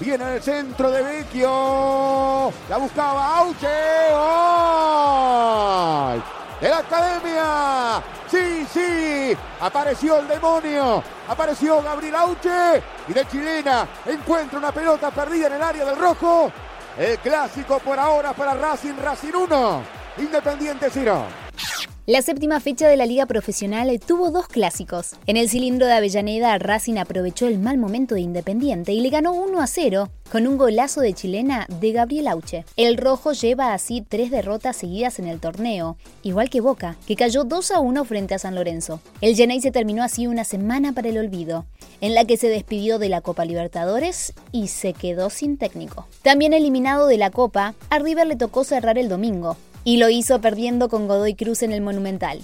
Viene el centro de Vecchio. La buscaba Auche. ¡Gol! De la academia. Sí, sí. Apareció el demonio. Apareció Gabriel Auche. Y de chilena encuentra una pelota perdida en el área del rojo. El clásico por ahora para Racing. Racing 1. Independiente 0. La séptima fecha de la liga profesional tuvo dos clásicos. En el cilindro de Avellaneda, Racing aprovechó el mal momento de Independiente y le ganó 1 a 0 con un golazo de chilena de Gabriel Auche. El rojo lleva así tres derrotas seguidas en el torneo, igual que Boca, que cayó 2 a 1 frente a San Lorenzo. El Genei se terminó así una semana para el olvido, en la que se despidió de la Copa Libertadores y se quedó sin técnico. También eliminado de la Copa, a River le tocó cerrar el domingo, y lo hizo perdiendo con Godoy Cruz en el Monumental.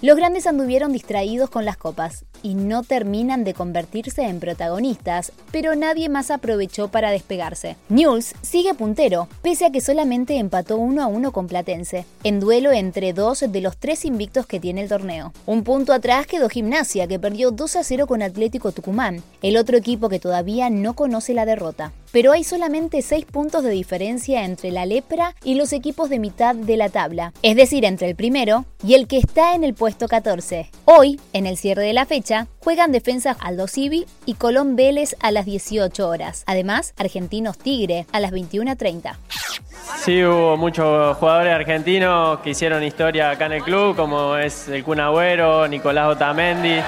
Los grandes anduvieron distraídos con las copas y no terminan de convertirse en protagonistas, pero nadie más aprovechó para despegarse. News sigue puntero, pese a que solamente empató 1 a 1 con Platense, en duelo entre dos de los tres invictos que tiene el torneo. Un punto atrás quedó Gimnasia, que perdió 2 a 0 con Atlético Tucumán, el otro equipo que todavía no conoce la derrota pero hay solamente 6 puntos de diferencia entre la lepra y los equipos de mitad de la tabla, es decir, entre el primero y el que está en el puesto 14. Hoy, en el cierre de la fecha, juegan defensas Aldo Civi y Colón Vélez a las 18 horas. Además, Argentinos Tigre a las 21.30. Sí, hubo muchos jugadores argentinos que hicieron historia acá en el club, como es el Kun Agüero, Nicolás Otamendi.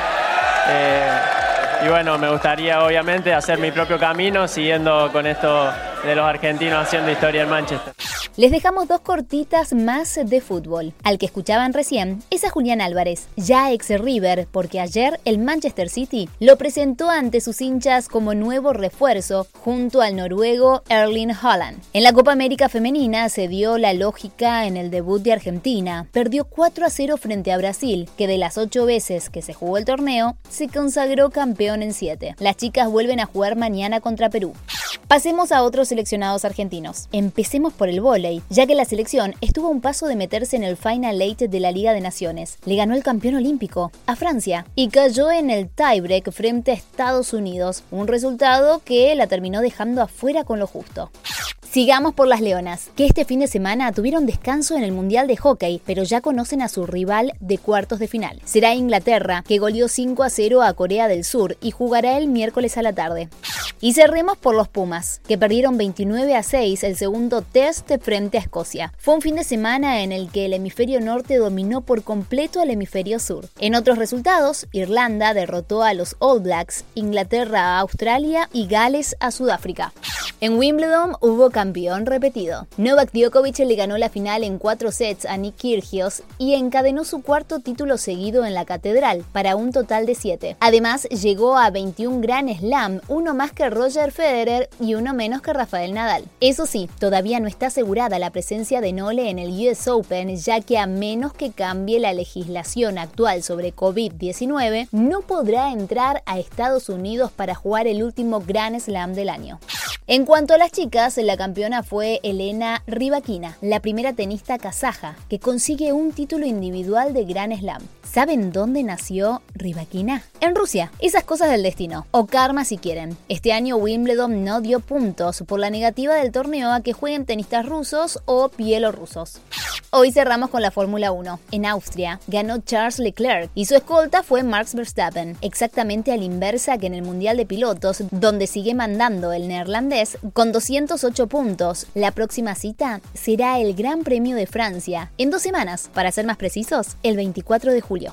Eh, y bueno, me gustaría obviamente hacer mi propio camino siguiendo con esto de los argentinos haciendo historia en Manchester. Les dejamos dos cortitas más de fútbol. Al que escuchaban recién es a Julián Álvarez, ya ex River, porque ayer el Manchester City lo presentó ante sus hinchas como nuevo refuerzo junto al noruego Erling Haaland. En la Copa América Femenina se dio la lógica en el debut de Argentina. Perdió 4 a 0 frente a Brasil, que de las 8 veces que se jugó el torneo, se consagró campeón en 7. Las chicas vuelven a jugar mañana contra Perú. Pasemos a otros seleccionados argentinos. Empecemos por el ya que la selección estuvo a un paso de meterse en el Final Eight de la Liga de Naciones. Le ganó el campeón olímpico, a Francia, y cayó en el tiebreak frente a Estados Unidos, un resultado que la terminó dejando afuera con lo justo. Sigamos por las Leonas, que este fin de semana tuvieron descanso en el Mundial de Hockey, pero ya conocen a su rival de cuartos de final. Será Inglaterra, que goleó 5 a 0 a Corea del Sur y jugará el miércoles a la tarde. Y cerremos por los Pumas, que perdieron 29 a 6 el segundo test frente a Escocia. Fue un fin de semana en el que el hemisferio norte dominó por completo al hemisferio sur. En otros resultados, Irlanda derrotó a los All Blacks, Inglaterra a Australia y Gales a Sudáfrica. En Wimbledon hubo campeón repetido. Novak Djokovic le ganó la final en cuatro sets a Nick Kyrgios y encadenó su cuarto título seguido en la catedral, para un total de siete. Además, llegó a 21 Grand Slam, uno más que Roger Federer y uno menos que Rafael Nadal. Eso sí, todavía no está asegurada la presencia de Nole en el US Open, ya que a menos que cambie la legislación actual sobre COVID-19, no podrá entrar a Estados Unidos para jugar el último Grand Slam del año. En cuanto a las chicas, la campeona fue Elena Rybakina, la primera tenista kazaja que consigue un título individual de Grand Slam. ¿Saben dónde nació Rybakina? En Rusia. Esas cosas del destino. O karma si quieren. Este año Wimbledon no dio puntos por la negativa del torneo a que jueguen tenistas rusos o bielorrusos. Hoy cerramos con la Fórmula 1. En Austria ganó Charles Leclerc y su escolta fue Max Verstappen, exactamente a la inversa que en el Mundial de Pilotos, donde sigue mandando el neerlandés con 208 puntos. La próxima cita será el Gran Premio de Francia, en dos semanas, para ser más precisos, el 24 de julio.